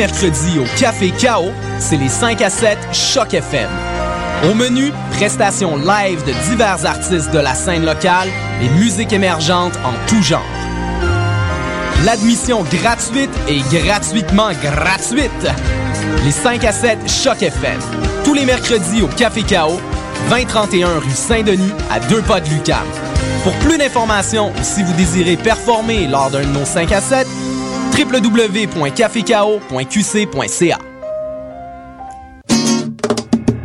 mercredis au Café Chaos, c'est les 5 à 7 Choc FM. Au menu, prestations live de divers artistes de la scène locale et musique émergente en tout genre. L'admission gratuite et gratuitement gratuite. Les 5 à 7 Choc FM. Tous les mercredis au Café Chaos, 2031 rue Saint-Denis, à deux pas de Lucam. Pour plus d'informations ou si vous désirez performer lors d'un de nos 5 à 7, www.cafecao.qc.ca.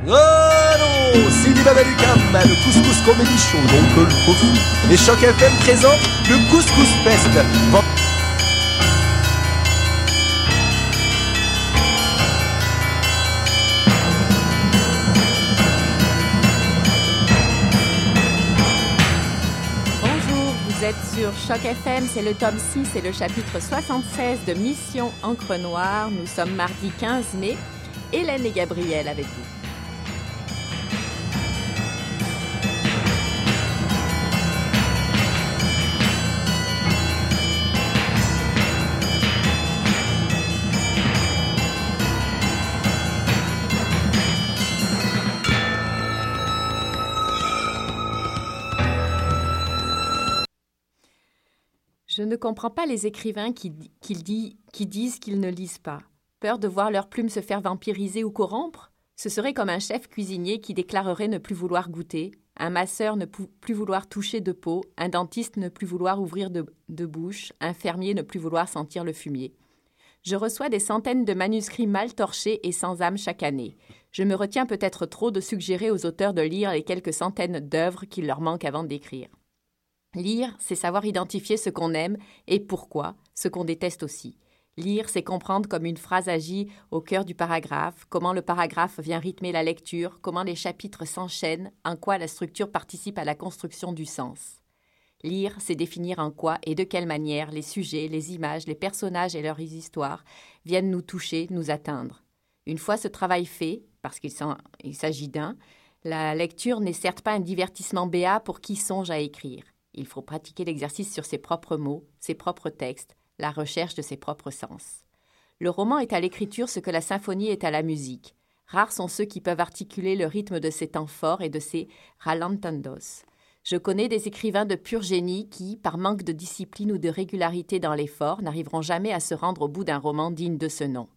Allô, c'est les Babalucam, le Couscous Comedy Show, donc le Kofu. Et Choc FM présente le Couscous Fest. Êtes sur Choc FM, c'est le tome 6 et le chapitre 76 de Mission Encre Noire. Nous sommes mardi 15 mai. Hélène et Gabriel avec vous. Ne comprends pas les écrivains qui, qui di- qui disent qu'ils ne lisent pas. Peur de voir leur plume se faire vampiriser ou corrompre? Ce serait comme un chef cuisinier qui déclarerait ne plus vouloir goûter, un masseur ne plus vouloir toucher de peau, un dentiste ne plus vouloir ouvrir de, de bouche, un fermier ne plus vouloir sentir le fumier. Je reçois des centaines de manuscrits mal torchés et sans âme chaque année. Je me retiens peut-être trop de suggérer aux auteurs de lire les quelques centaines d'œuvres qu'il leur manque avant d'écrire. Lire, c'est savoir identifier ce qu'on aime et pourquoi, ce qu'on déteste aussi. Lire, c'est comprendre comme une phrase agit au cœur du paragraphe, comment le paragraphe vient rythmer la lecture, comment les chapitres s'enchaînent, en quoi la structure participe à la construction du sens. Lire, c'est définir en quoi et de quelle manière les sujets, les images, les personnages et leurs histoires viennent nous toucher, nous atteindre. Une fois ce travail fait, parce qu'il s'agit d'un, la lecture n'est certes pas un divertissement béat pour qui songe à écrire. Il faut pratiquer l'exercice sur ses propres mots, ses propres textes, la recherche de ses propres sens. Le roman est à l'écriture ce que la symphonie est à la musique. Rares sont ceux qui peuvent articuler le rythme de ces temps forts et de ces ralentandos. Je connais des écrivains de pur génie qui, par manque de discipline ou de régularité dans l'effort, n'arriveront jamais à se rendre au bout d'un roman digne de ce nom.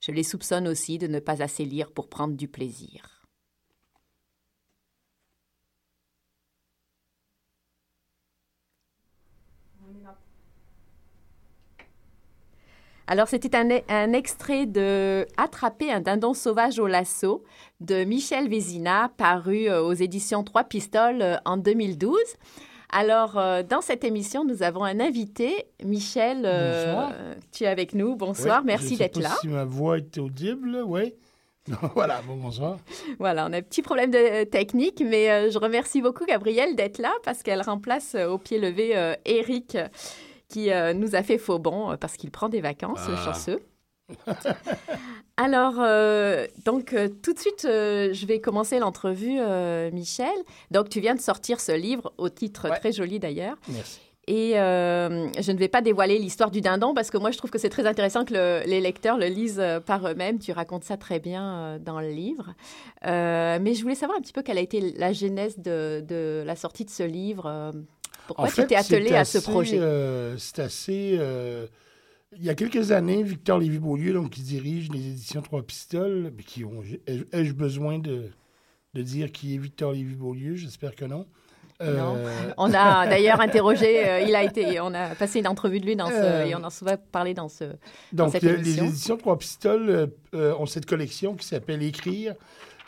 Je les soupçonne aussi de ne pas assez lire pour prendre du plaisir. Alors, c'était un, un extrait de Attraper un dindon sauvage au lasso de Michel Vézina, paru euh, aux éditions Trois Pistoles euh, en 2012. Alors, euh, dans cette émission, nous avons un invité. Michel, euh, tu es avec nous. Bonsoir, merci je sais d'être pas là. Si ma voix est audible, oui. voilà, bon, bonsoir. Voilà, on a un petit problème de euh, technique, mais je remercie beaucoup Gabrielle d'être là parce qu'elle remplace au pied levé Eric qui euh, nous a fait faux bon euh, parce qu'il prend des vacances, le Ah. chanceux. Alors, euh, donc, euh, tout de suite, euh, je vais commencer l'entrevue, euh, Michel. Donc, tu viens de sortir ce livre au titre Ouais. très joli d'ailleurs. Merci. Et euh, je ne vais pas dévoiler l'histoire du dindon parce que moi, je trouve que c'est très intéressant que le- les lecteurs le lisent par eux-mêmes. Tu racontes ça très bien euh, dans le livre. Euh, mais je voulais savoir un petit peu quelle a été la genèse de, de la sortie de ce livre. Pourquoi En tu fait, t'es attelé à ce projet? euh, c'est assez. euh, il y a quelques années, Victor Lévy-Beaulieu, donc, qui dirige les éditions Trois Pistoles, qui ont. ai- Ai-je besoin de, de dire qui est Victor Lévy-Beaulieu? J'espère que non. Non. Euh, On a d'ailleurs interrogé, euh, il a été, on a passé une entrevue de lui dans ce, Euh, et on en a souvent parlé dans ce. Donc, cette émission. les éditions Trois Pistoles ont cette collection qui s'appelle Écrire,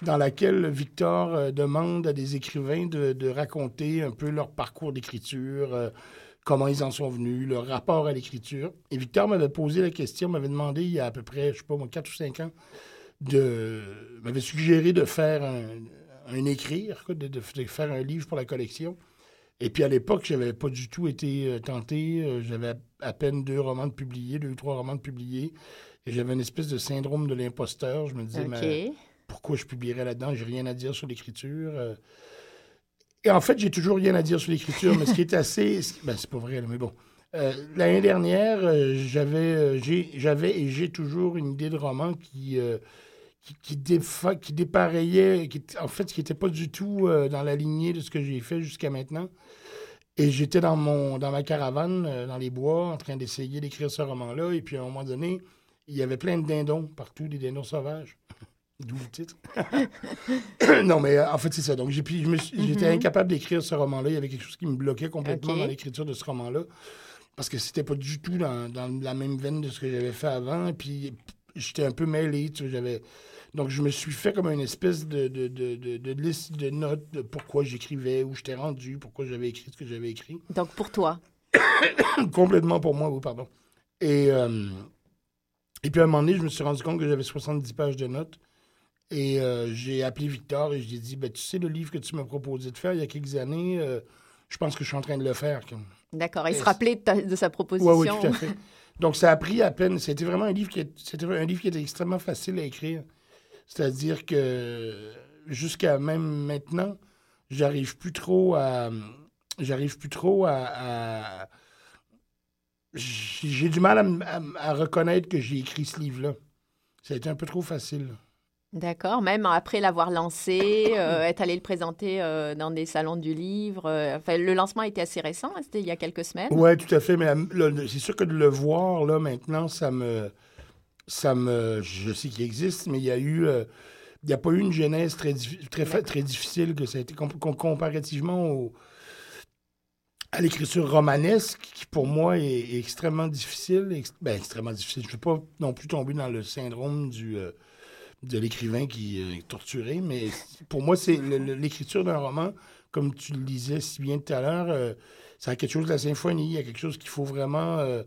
dans laquelle Victor euh, demande à des écrivains de, de raconter un peu leur parcours d'écriture, euh, comment ils en sont venus, leur rapport à l'écriture. Et Victor m'avait posé la question, m'avait demandé il y a à peu près, je sais pas moi, 4 ou 5 ans, de m'avait suggéré de faire un, un écrire, de, de- de faire un livre pour la collection. Et puis à l'époque, je n'avais pas du tout été euh, tenté. J'avais à peine deux romans de publiés, deux ou trois romans de publiés. Et j'avais une espèce de syndrome de l'imposteur. Je me disais, mais pourquoi je publierais là-dedans? J'ai rien à dire sur l'écriture. Euh, Et en fait, j'ai toujours rien à dire sur l'écriture, mais ce qui est assez. Ben, c'est pas vrai, mais bon. Euh, L'année dernière, euh, j'avais et j'ai toujours une idée de roman qui, qui, dépareillait, qui, en fait, qui n'était pas du tout dans la lignée de ce que j'ai fait jusqu'à maintenant. Et j'étais dans, dans ma caravane, dans les bois, en train d'essayer d'écrire ce roman-là. Et puis, à un moment donné, il y avait plein de dindons partout, des dindons sauvages. D'où le titre. non, mais euh, en fait, c'est ça. Donc, j'étais Mhm. incapable d'écrire ce roman-là. Il y avait quelque chose qui me bloquait complètement dans l'écriture de ce roman-là. Parce que c'était pas du tout dans, dans la même veine de ce que j'avais fait avant. Et puis, j'étais un peu mêlé. Tu sais, j'avais... Donc, je me suis fait comme une espèce de, de, de, de, de liste de notes de pourquoi j'écrivais, où j'étais rendu, pourquoi j'avais écrit ce que j'avais écrit. Donc pour toi. Complètement pour moi, oui, pardon. Et, euh, et puis à un moment donné, je me suis rendu compte que j'avais 70 pages de notes. Et euh, j'ai appelé Victor et je lui ai dit ben, Tu sais, le livre que tu m'as proposé de faire il y a quelques années, euh, je pense que je suis en train de le faire. D'accord. Il Et se rappelait de, ta- de sa proposition. Oui, oui, tout à fait. Donc, ça a pris à peine. C'était vraiment un livre qui, c'était un livre qui était extrêmement facile à écrire. C'est-à-dire que jusqu'à même maintenant, j'arrive plus trop à. J'arrive plus trop à. à- j'ai du mal à, à reconnaître que j'ai écrit ce livre-là. Ça a été un peu trop facile. D'accord. Même après l'avoir lancé, euh, être allé le présenter euh, dans des salons du livre. euh, enfin, le lancement était assez récent. hein, C'était il y a quelques semaines. Oui, tout à fait. Mais c'est sûr que de le voir, là, maintenant, ça me. Ça me. Je sais qu'il existe, mais il y a eu. il n'y a pas eu une genèse très, très, très difficile que ça a été comp- com- comparativement au, à l'écriture romanesque, qui pour moi est, est extrêmement difficile. ben, extrêmement difficile. Je ne veux pas non plus tomber dans le syndrome du, de l'écrivain qui euh, est torturé, mais pour moi, c'est l'écriture d'un roman, comme tu le disais si bien tout à l'heure, euh, ça a quelque chose de la symphonie, il y a quelque chose qu'il faut vraiment. euh,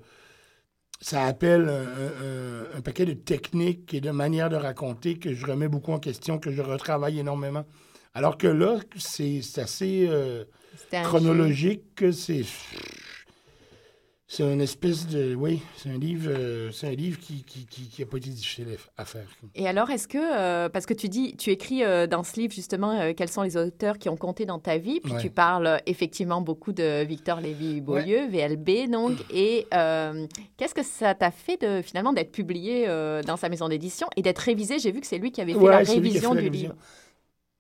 ça appelle un, un- un- un paquet de techniques et de manières de raconter que je remets beaucoup en question, que je retravaille énormément. Alors que là, c'est assez euh, chronologique, que c'est. C'est une espèce de. Oui, c'est un livre, euh, c'est un livre qui n'a qui, qui, qui a pas été difficile à faire. Et alors, est-ce que, euh, parce que tu dis, tu écris euh, dans ce livre justement quels sont les auteurs qui ont compté dans ta vie, puis Ouais. tu parles effectivement beaucoup de Victor Lévy-Beaulieu, VLB donc, et qu'est-ce que ça t'a fait de finalement d'être publié dans sa maison d'édition et d'être révisé? J'ai vu que c'est lui qui avait fait Ouais, la fait révision la du révision. livre.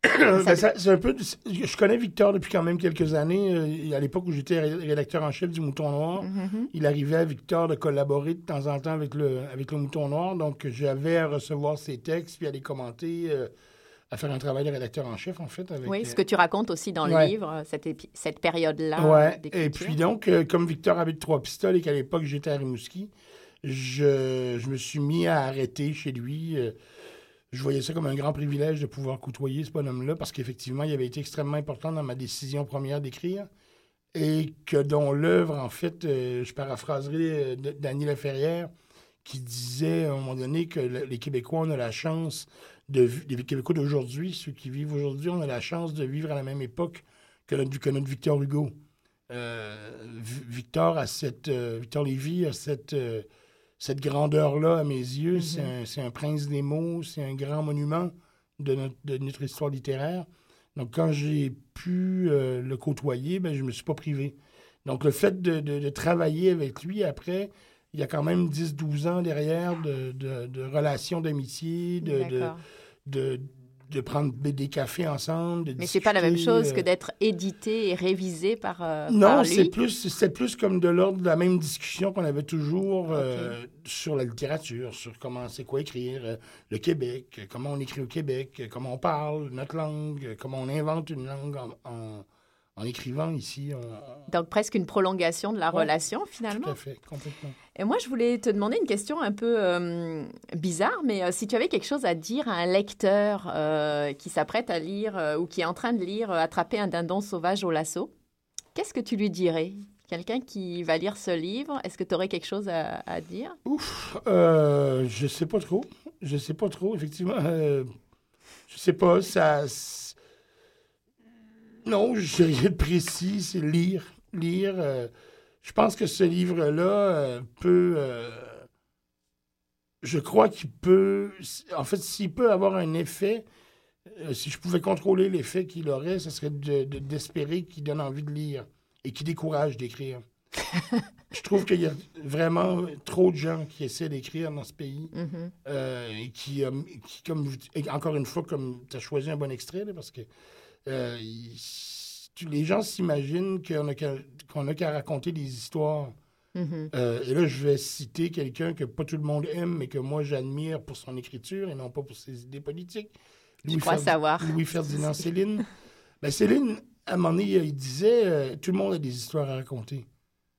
Ben, ça- un peu. Je connais Victor depuis quand même quelques années. euh, À l'époque où j'étais ré- rédacteur en chef du Mouton Noir, Mhm. il arrivait à Victor de collaborer de temps en temps avec le, avec le Mouton Noir. Donc, j'avais à recevoir ses textes, puis à les commenter, euh, à faire un travail de rédacteur en chef, en fait. Avec, Oui, euh, ce que tu racontes aussi dans le Ouais. livre, euh, cette, cette période-là. Euh, d'écriture. Et puis donc, euh, comme Victor avait trois pistoles et qu'à l'époque j'étais à Rimouski, je, je me suis mis à arrêter chez lui. Je voyais ça comme un grand privilège de pouvoir côtoyer ce bonhomme-là parce qu'effectivement, il avait été extrêmement important dans ma décision première d'écrire et que dont l'œuvre, en fait, euh, je paraphraserai euh, Dany Laferrière qui disait à un moment donné que le- les Québécois, on a la chance de les Québécois d'aujourd'hui, ceux qui vivent aujourd'hui, on a la chance de vivre à la même époque que notre, que Victor Hugo. Euh, Victor a cette euh, Victor Lévy a cette cette grandeur-là à mes yeux. C'est un, c'est un prince des mots, c'est un grand monument de notre, de notre histoire littéraire. Donc, quand j'ai pu euh, le côtoyer, ben, je ne me suis pas privé. Donc, le fait de, de- de travailler avec lui après, il y a quand même 10-12 ans derrière de, de- de relations d'amitié, de, de, prendre des cafés ensemble. de Mais c'est pas la même chose euh, que d'être édité et révisé par, euh, non, par c'est plus, c'est plus comme de l'ordre de la même discussion qu'on avait toujours euh, sur la littérature, sur comment c'est quoi écrire, euh, le Québec, euh, comment on écrit au Québec, euh, comment on parle notre langue, euh, comment on invente une langue en, en- en écrivant ici. on- Donc presque une prolongation de la Ouais, relation tout finalement. à fait, complètement. Et moi, je voulais te demander une question un peu euh, bizarre, mais euh, si tu avais quelque chose à dire à un lecteur euh, qui s'apprête à lire euh, ou qui est en train de lire euh, Attraper un dindon sauvage au lasso, qu'est-ce que tu lui dirais? Quelqu'un qui va lire ce livre, est-ce que tu aurais quelque chose à, à dire? Ouf, euh, je sais pas trop. Je sais pas trop, effectivement. Euh, je sais pas, ça. Non, j'ai rien de précis, c'est lire. Lire. euh, je pense que ce livre-là euh, peut. euh, je crois qu'il peut. En fait, s'il peut avoir un effet, si je pouvais contrôler l'effet qu'il aurait, ce serait de- de- d'espérer qu'il donne envie de lire et qu'il décourage d'écrire. je trouve qu'il y a vraiment trop de gens qui essaient d'écrire dans ce pays. Mhm. euh, et qui, euh, comme, encore une fois, comme tu as choisi un bon extrait, là, parce que euh, les gens s'imaginent qu'on a qu'à raconter des histoires. Mhm. Euh, et là, je vais citer quelqu'un que pas tout le monde aime, mais que moi, j'admire pour son écriture et non pas pour ses idées politiques. Je crois savoir. Louis-Ferdinand Céline. Ben, Céline, à un moment donné, il disait euh, tout le monde a des histoires à raconter.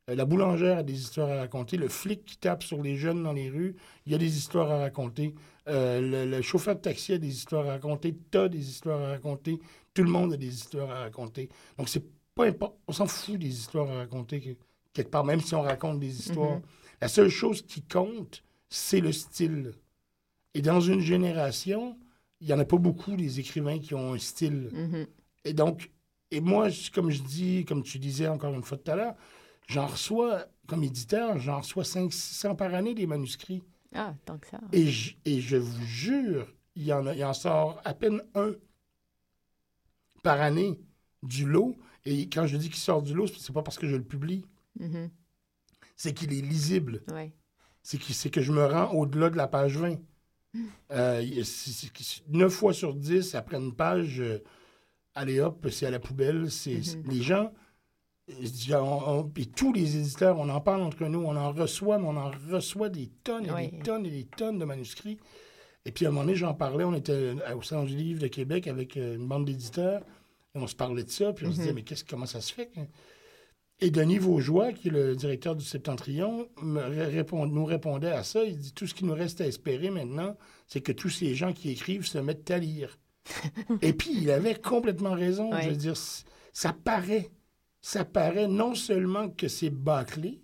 Euh, la boulangère a des histoires à raconter. Le flic qui tape sur les jeunes dans les rues, il y a des histoires à raconter. Euh, le, le chauffeur de taxi a des histoires à raconter. T'as des histoires à raconter. Tout le monde a des histoires à raconter. Donc, c'est pas important. On s'en fout des histoires à raconter que- quelque part, même si on raconte des histoires. Mhm. La seule chose qui compte, c'est le style. Et dans une génération, il n'y en a pas beaucoup des écrivains qui ont un style. Mhm. Et donc, et moi, comme je dis, comme tu disais encore une fois tout à l'heure, j'en reçois, comme éditeur, j'en reçois 500-600 par année des manuscrits. Ah, tant que ça. Et je, et je vous jure, il y, en a, il en sort à peine un par année du lot. Et quand je dis qu'il sort du lot, c'est pas parce que je le publie, Mhm. c'est qu'il est lisible. Ouais. c'est que, c'est que je me rends au-delà de la page 20. Euh, 9 fois sur 10, après une page, euh, allez hop, c'est à la poubelle. C'est, c'est- Les gens, on- on- puis tous les éditeurs, on en parle entre nous, on en reçoit, mais on en reçoit des tonnes et Oui. des tonnes et des tonnes de manuscrits. Et puis à un moment donné, j'en parlais, on était au Salon du Livre de Québec avec euh, une bande d'éditeurs, et on se parlait de ça, puis on se disait, mais qu'est-ce, comment ça se fait? Et Denis Vaugeois, qui est le directeur du Septentrion, me ré- répond- nous répondait à ça. Il dit Tout ce qui nous reste à espérer maintenant, c'est que tous ces gens qui écrivent se mettent à lire. Et puis, il avait complètement raison. Ouais. Je veux dire, ça paraît. Ça paraît non seulement que c'est bâclé,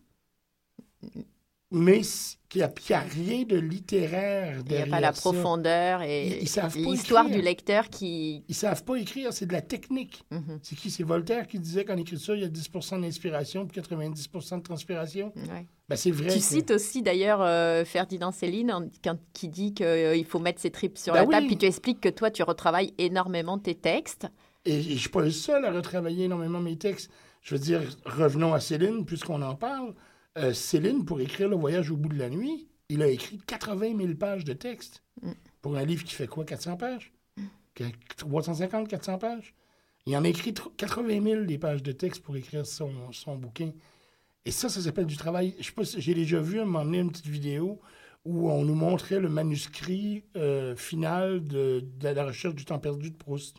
mais qu'il n'y a, rien de littéraire Il n'y a derrière pas la ça. profondeur et l'histoire du lecteur qui. Ils savent pas écrire, c'est de la technique. Mhm. C'est qui? C'est Voltaire qui disait qu'en écriture, il y a 10% d'inspiration puis 90% de transpiration. Ouais. Ben, c'est vrai. Tu que- cites aussi d'ailleurs euh, Ferdinand Céline en- quand, qui dit qu'il faut mettre ses tripes sur Ben la table, oui. puis tu expliques que toi, tu retravailles énormément tes textes. Et, je suis pas le seul à retravailler énormément mes textes. Je veux dire, revenons à Céline, puisqu'on en parle. Euh, Céline, pour écrire Le voyage au bout de la nuit, il a écrit 80 000 pages de texte. Mm. Pour un livre qui fait quoi, 400 pages? Que- 350, 400 pages? Il en a écrit tr- 80 000 des pages de texte pour écrire son, son bouquin. Et ça, ça s'appelle du travail. Je sais pas j'ai déjà vu à un moment donné une petite vidéo où on nous montrait le manuscrit euh, final de, de la recherche du temps perdu de Proust.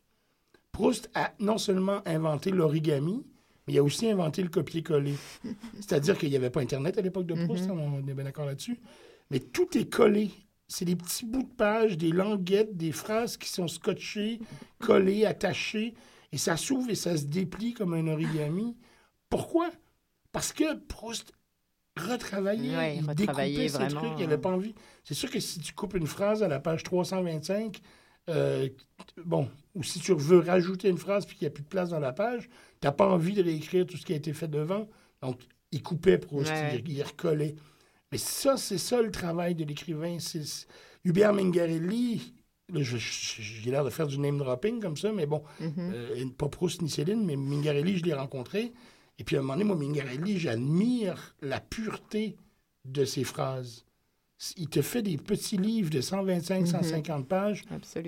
Proust a non seulement inventé l'origami, mais il a aussi inventé le copier-coller. C'est-à-dire qu'il n'y avait pas Internet à l'époque de Proust, hein, on est bien d'accord là-dessus. Mais tout est collé. C'est des petits bouts de pages, des languettes, des phrases qui sont scotchées, collées, attachées, et ça s'ouvre et ça se déplie comme un origami. Pourquoi? Parce que Proust retravaillait, Ouais, il retravaillait découpait vraiment, trucs, il n'avait pas envie. C'est sûr que si tu coupes une phrase à la page 325, euh, bon, ou si tu veux rajouter une phrase puis qu'il n'y a plus de place dans la page, tu n'as pas envie de réécrire tout ce qui a été fait devant. Donc, il coupait Proust, Ouais. il, il recollait. Mais ça, c'est ça le travail de l'écrivain. Hubert Mingarelli, j'ai l'air de faire du name dropping comme ça, mais bon, Mhm. euh, pas Proust ni Céline, mais Mingarelli, je l'ai rencontré. Et puis à un moment donné, moi, Mingarelli, j'admire la pureté de ses phrases. Il te fait des petits livres de 125, 150 pages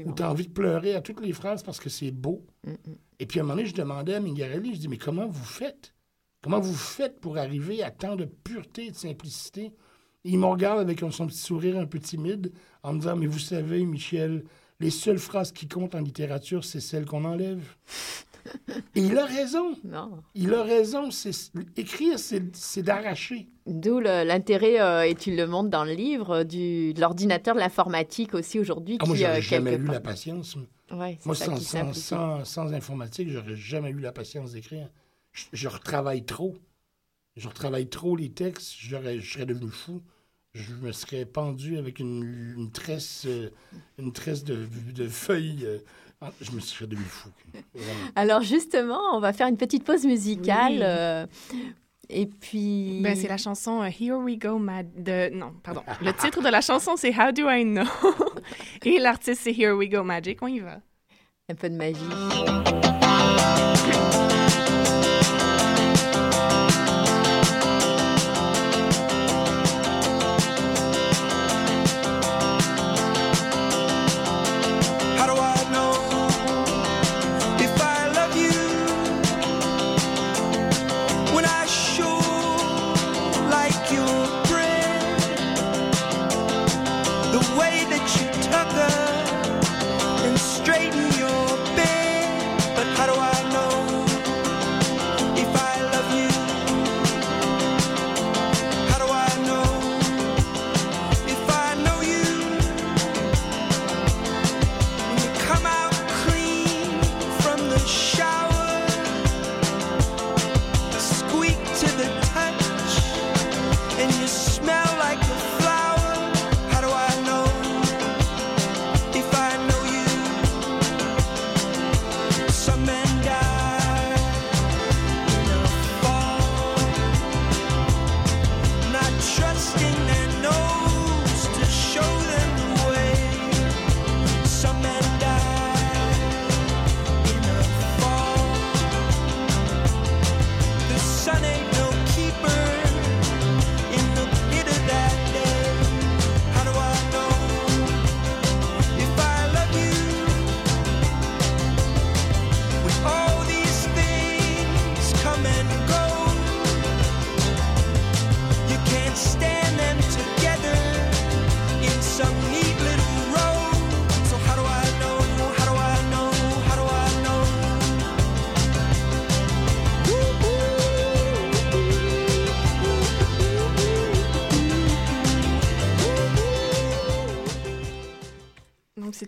où tu as envie de pleurer à toutes les phrases parce que c'est beau. Mhm. Et puis à un moment donné, je demandais à Mingarelli, je dis, mais comment vous faites? Comment vous faites pour arriver à tant de pureté et de simplicité? Et il me regarde avec son petit sourire un peu timide en me disant, mais vous savez, Michel, les seules phrases qui comptent en littérature, c'est celles qu'on enlève. Et il a raison. Non. Il a raison. C'est, écrire, c'est, d'arracher. D'où l'intérêt, euh, et tu le montres dans le livre, du, de l'ordinateur, de l'informatique aussi aujourd'hui. Ah, moi, j'aurais euh, jamais eu part- la patience. Ouais, Moi, sans, sans, sans, sans informatique, j'aurais jamais eu la patience d'écrire. Je, je retravaille trop. Je retravaille trop les textes. J'aurais, je serais devenu fou. Je me serais pendu avec une, une tresse, euh, une tresse de, de feuilles. Ah, je me serais devenu fou. Alors justement, on va faire une petite pause musicale. Oui. euh, et puis... Ben, c'est la chanson euh, Here We Go Mad. De... Non, pardon. Le titre de la chanson, c'est How Do I Know? Et l'artiste, c'est Here We Go Magic. On y va. Un peu de magie.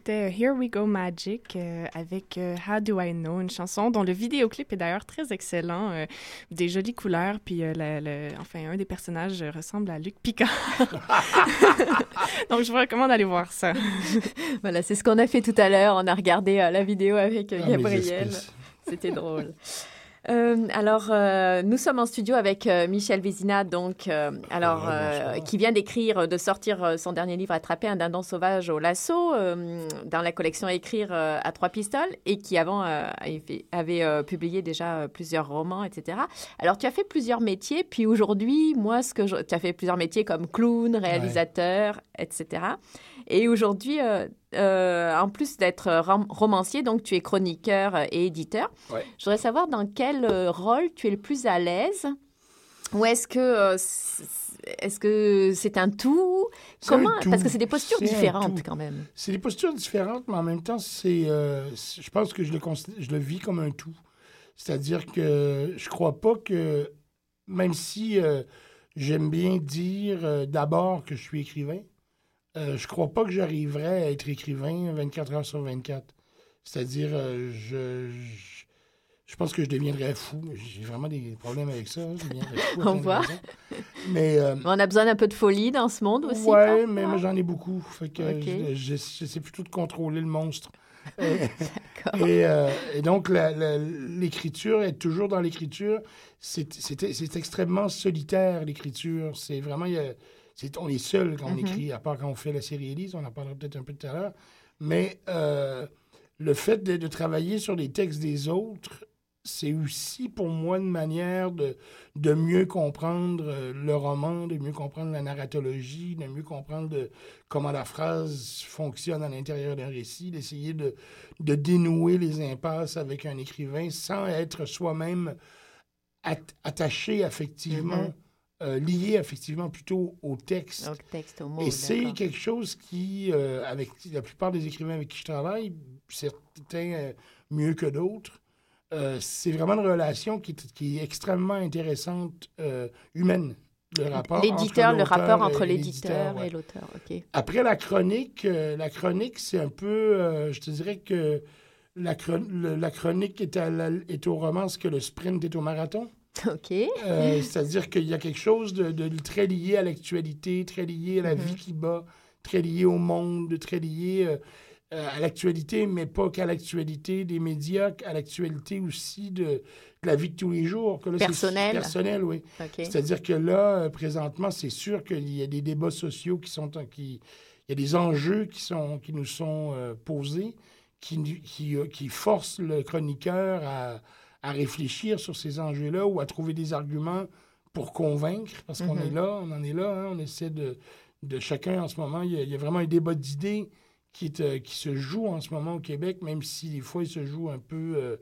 C'était Here We Go Magic euh, avec euh, How Do I Know, une chanson dont le vidéoclip est d'ailleurs très excellent. euh, des jolies couleurs, puis euh, enfin, un des personnages euh, ressemble à Luc Picard. Donc, je vous recommande d'aller voir ça. Voilà, c'est ce qu'on a fait tout à l'heure. On a regardé euh, la vidéo avec euh, Ah, Gabriel. C'était drôle. Euh, alors, euh, nous sommes en studio avec euh, Michel Vézina, donc, alors, Ah, qui vient d'écrire, de sortir son dernier livre, Attraper un dindon sauvage au lasso, dans la collection Écrire à trois pistoles, et qui avant avait, publié déjà plusieurs romans, etc. Alors, tu as fait plusieurs métiers, puis aujourd'hui, moi, ce que je- tu as fait plusieurs métiers comme clown, réalisateur, etc. Et aujourd'hui, euh, euh, en plus d'être rom- romancier, donc tu es chroniqueur euh, et éditeur. Ouais. Je voudrais savoir dans quel euh, rôle tu es le plus à l'aise. Ou est-ce que euh, est-ce que c'est un tout? Un Comment? tout. Parce que c'est des postures différentes quand même. C'est des postures différentes, mais en même temps, c'est, euh, je pense que je le, je le vis comme un tout. C'est-à-dire que je crois pas que, même si euh, j'aime bien dire euh, d'abord que je suis écrivain, euh, je crois pas que j'arriverais à être écrivain 24 heures sur 24. C'est-à-dire, euh, je, je, je pense que je deviendrais fou. J'ai vraiment des problèmes avec ça. hein. Je fou On voit. raisons. Mais euh, On a besoin d'un peu de folie dans ce monde aussi. Parfois. mais j'en ai beaucoup. Fait que Ok. je- je- j'essaie plutôt de contrôler le monstre. et, D'accord. et, euh, et donc, l'écriture, être toujours dans l'écriture, c'est extrêmement solitaire, l'écriture. C'est vraiment... il y a- on est seul quand on Mhm. écrit, à part quand on fait la série Élise, on en parlera peut-être un peu tout à l'heure. Mais euh, le fait de, de travailler sur les textes des autres, c'est aussi pour moi une manière de, de mieux comprendre euh, le roman, de mieux comprendre la narratologie, de mieux comprendre de- comment la phrase fonctionne à l'intérieur d'un récit, d'essayer de, de dénouer les impasses avec un écrivain sans être soi-même at- attaché affectivement, Mhm. Euh, lié affectivement plutôt au texte. Donc texte au mot. Et c'est quelque chose qui, euh, avec la plupart des écrivains avec qui je travaille, certains euh, mieux que d'autres, c'est vraiment une relation qui est, qui est extrêmement intéressante, humaine. Le rapport L'éditeur, le rapport entre l'éditeur et l'auteur. Ok. Après la chronique, la chronique, c'est un peu, je te dirais que la, chron- le- la chronique est, à la- est au roman ce que le sprint est au marathon. Ok. Euh, C'est-à-dire qu'il y a quelque chose de, de très lié à l'actualité, très lié à la Mhm. vie qui bat, très lié au monde, très lié euh, euh, à l'actualité, mais pas qu'à l'actualité des médias, à l'actualité aussi de, de la vie de tous les jours. Que là, c'est Personnel. Personnel, oui. C'est-à-dire que là, présentement, c'est sûr qu'il y a des débats sociaux qui sont... Qui, il y a des enjeux qui, sont, qui nous sont euh, posés, qui, qui, qui forcent le chroniqueur à, à réfléchir sur ces enjeux-là ou à trouver des arguments pour convaincre, parce qu'on Mhm. est là, on en est là, hein, on essaie de, de chacun en ce moment. Il y a, il y a vraiment un débat d'idées qui, euh, qui se joue en ce moment au Québec, même si des fois il se joue un peu... euh,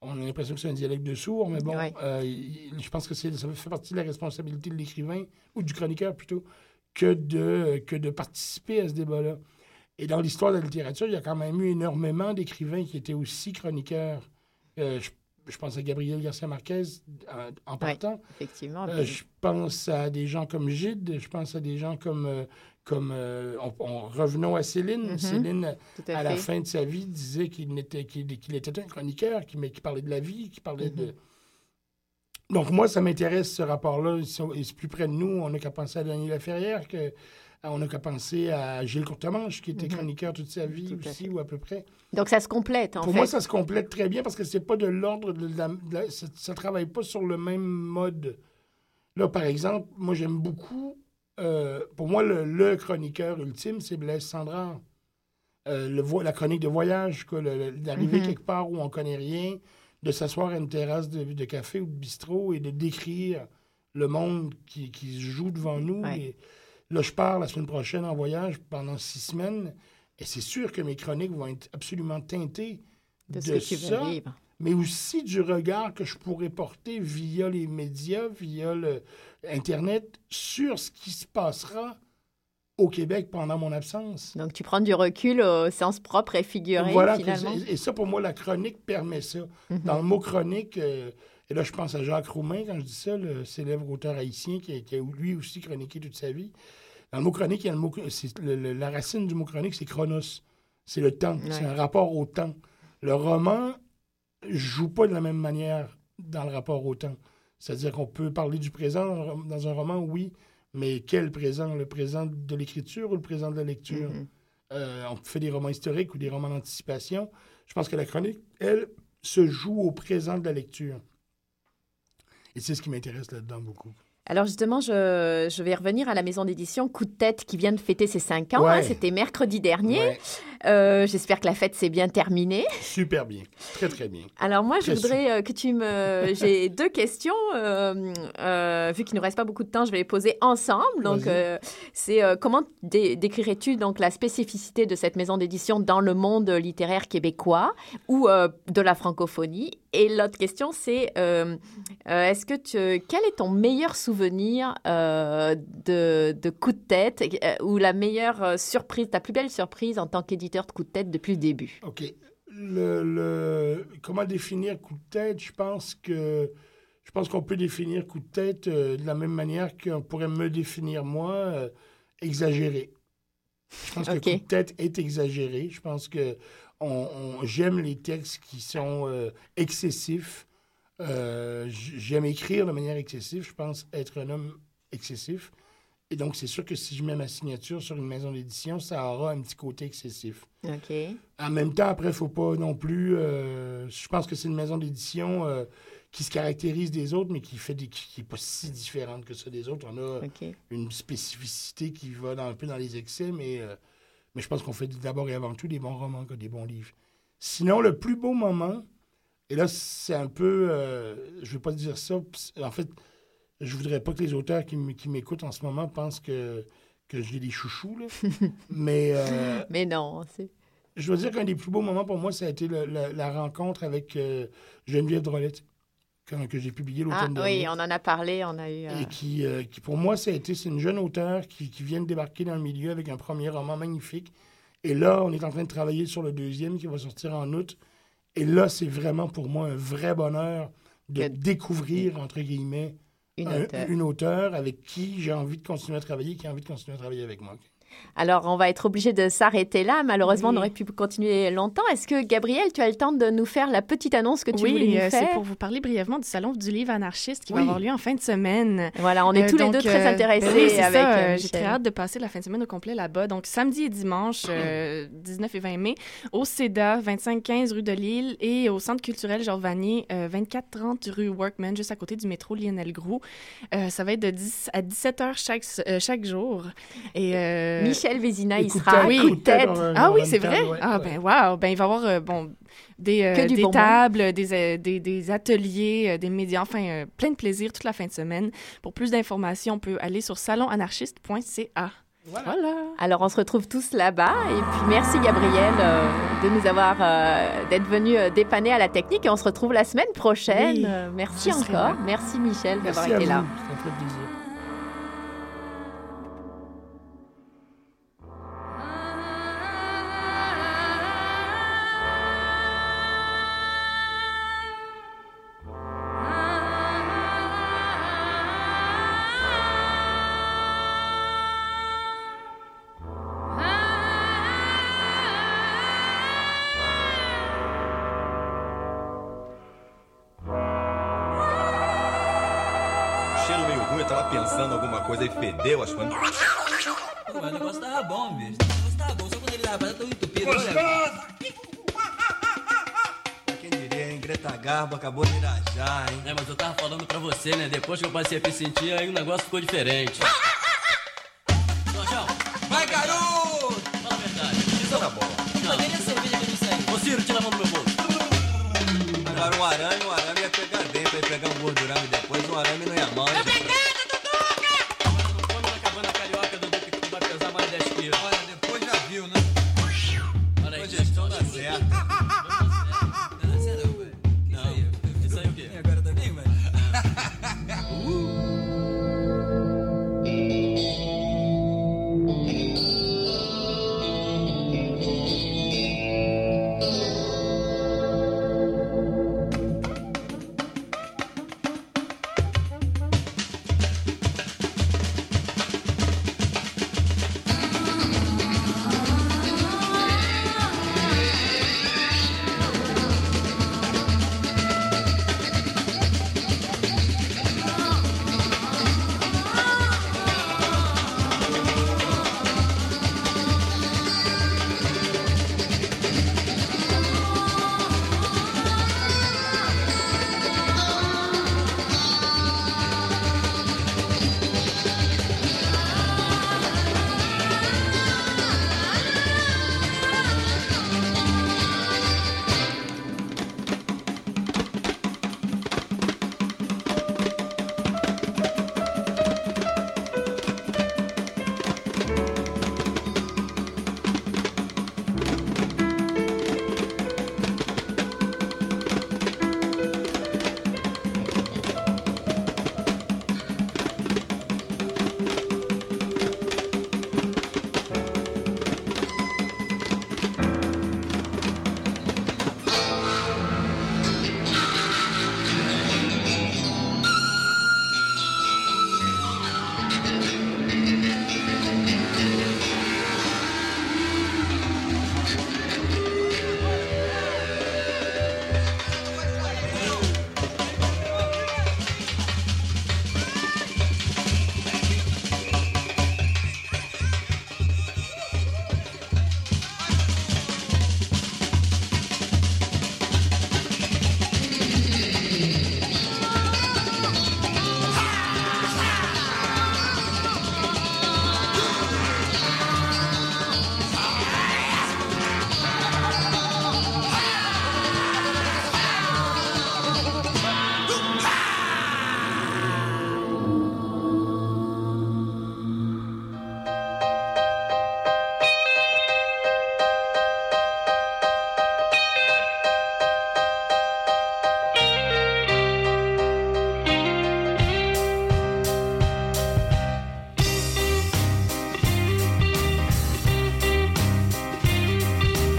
on a l'impression que c'est un dialecte de sourds, mais bon, Ouais. euh, je pense que ça fait partie de la responsabilité de l'écrivain, ou du chroniqueur plutôt, que de, que de participer à ce débat-là. Et dans l'histoire de la littérature, il y a quand même eu énormément d'écrivains qui étaient aussi chroniqueurs. Euh, je, je pense à Gabriel Garcia Marquez en, en partant. Effectivement. Euh, je pense à des gens comme Gide, je pense à des gens comme... euh, comme euh, on, on- revenons à Céline. Mhm. Céline, à, la fin de sa vie, disait qu'il était un chroniqueur, qui, mais qui parlait de la vie, qui parlait de, donc, moi, ça m'intéresse, ce rapport-là. Ils sont- ils sont plus près de nous. On n'a qu'à penser à Daniel Laferrière, que, on n'a qu'à penser à Gilles Courtemanche, qui était Mhm. chroniqueur toute sa vie Tout aussi, ou à peu près. Donc ça se complète, en Pour fait. moi, ça se complète très bien parce que c'est pas de l'ordre de la. de la- ça, ça travaille pas sur le même mode. Là, par exemple, moi, j'aime beaucoup. euh, pour moi, le, le chroniqueur ultime, c'est Blaise Sandrard. Euh, le la chronique de voyage, d'arriver Mhm. quelque part où on connaît rien, de s'asseoir à une terrasse de, de café ou de bistrot et de décrire le monde qui, qui se joue devant nous. Ouais. Et là, je pars la semaine prochaine en voyage pendant six semaines. Et c'est sûr que mes chroniques vont être absolument teintées de ce que tu ça, veux vivre. mais aussi du regard que je pourrais porter via les médias, via le Internet, sur ce qui se passera au Québec pendant mon absence. Donc tu prends du recul au sens propre et figuré, Voilà, finalement. et ça, pour moi, la chronique permet ça. Mhm. Dans le mot chronique, euh, et là, je pense à Jacques Roumain quand je dis ça, le célèbre auteur haïtien qui a, qui a lui aussi chroniqué toute sa vie. Dans le mot chronique, il y a le mot, c'est le- le- la racine du mot chronique, c'est chronos. C'est le temps. C'est un rapport au temps. Le roman joue pas de la même manière dans le rapport au temps. C'est-à-dire qu'on peut parler du présent dans un roman, oui, mais quel présent? Le présent de l'écriture ou le présent de la lecture? Mhm. euh, on fait des romans historiques ou des romans d'anticipation. Je pense que la chronique, elle, se joue au présent de la lecture. Et c'est ce qui m'intéresse là-dedans beaucoup. Alors justement, je, je vais revenir à la maison d'édition Coup de tête qui vient de fêter ses cinq ans. Ouais. hein, C'était mercredi dernier. Ouais, Euh, J'espère que la fête s'est bien terminée. super bien. Très, très bien. Alors moi, je voudrais euh, que tu me... J'ai deux questions. euh, vu qu'il ne reste pas beaucoup de temps, je vais les poser ensemble. Donc, c'est comment dé- décrirais-tu donc la spécificité de cette maison d'édition dans le monde littéraire québécois ou de la francophonie? Et l'autre question, c'est euh, euh, est-ce que tu... quel est ton meilleur souvenir euh, de, de coup de tête ou la meilleure surprise, ta plus belle surprise en tant qu'éditeur de coup de tête depuis le début OK. Le, le- comment définir coup de tête? Je pense que je pense qu'on peut définir coup de tête euh, de la même manière qu'on pourrait me définir moi, euh, exagéré. Je pense OK. que coup de tête est exagéré. Je pense que on, on- j'aime les textes qui sont euh, excessifs. J'aime écrire de manière excessive. Je pense être un homme excessif. Et donc, c'est sûr que si je mets ma signature sur une maison d'édition, ça aura un petit côté excessif. OK. En même temps, après, il faut pas non plus. euh, je pense que c'est une maison d'édition euh, qui se caractérise des autres, mais qui fait des, qui n'est pas si différente que ça des autres. On a une spécificité qui va dans- un peu dans les excès, mais, euh, mais je pense qu'on fait d'abord et avant tout des bons romans que des bons livres. Sinon, le plus beau moment, et là, c'est un peu. je ne vais pas dire ça. En fait, je voudrais pas que les auteurs qui m'écoutent en ce moment pensent que, que j'ai des chouchous, là. mais. euh, Mais non, c'est... je dois dire qu'un des plus beaux moments pour moi, ça a été le- la, la rencontre avec euh, Geneviève Drolette, que, que j'ai publié Ah l'automne dernier. oui, on en a parlé, on a eu... euh, Et qui, euh, qui, pour moi, ça a été, c'est une jeune auteure qui, qui vient de débarquer dans le milieu avec un premier roman magnifique. Et là, on est en train de travailler sur le deuxième qui va sortir en août. Et là, c'est vraiment pour moi un vrai bonheur de Que- découvrir, entre guillemets, une un- auteure. une auteure avec qui j'ai envie de continuer à travailler, qui a envie de continuer à travailler avec moi. Alors, on va être obligé de s'arrêter là. Malheureusement, Oui. on aurait pu continuer longtemps. Est-ce que, Gabriel, tu as le temps de nous faire la petite annonce que tu voulais Oui, nous euh, c'est faire? pour vous parler brièvement du Salon du livre anarchiste qui Oui. va avoir lieu en fin de semaine. Voilà, on est Euh, tous les deux très euh, intéressés ben oui, c'est avec euh, euh, J'ai très hâte de passer la fin de semaine au complet là-bas. Donc, samedi et dimanche, euh, 19 et 20 mai, au CEDA, 2515 rue de Lille et au Centre culturel Georges Vanier, euh, 2430 rue Workman, juste à côté du métro Lionel Groux. Ça va être de 10 à 17 heures chaque, chaque jour. Et, euh, Michel Vézina, il sera à oui. coup de tête. a- Ah oui, c'est vrai? ouais, ah ouais. ben wow! Ben il va y avoir euh, bon, des, euh, des bon tables, des, euh, des, des ateliers, euh, des médias, enfin euh, plein de plaisir toute la fin de semaine. Pour plus d'informations, on peut aller sur salonanarchiste.ca. Voilà. Voilà. Alors, on se retrouve tous là-bas. Et puis, merci, Gabriel, euh, de nous avoir, euh, d'être venu euh, dépanner à la technique. Et on se retrouve la semaine prochaine. Oui, Euh, merci encore. Merci, Michel, d'avoir été vous. là. Fait plaisir. deu as coisas. Mas o negócio tava bom, bicho. O negócio tava bom, só quando ele tava fazendo tão entupido. hein, Greta Garbo acabou de irajar, hein? É, mas eu tava falando pra você, né? Depois que eu passei a me sentir, aí o negócio ficou diferente. Vai, garoto! Fala a verdade. Isso é tá bom. A cerveja que eu saí? Ô, Ciro, tira a mão do meu bolso. Agora um arame, um arame ia pegar dentro, ia pegar um gordurame depois, um arame não ia mais.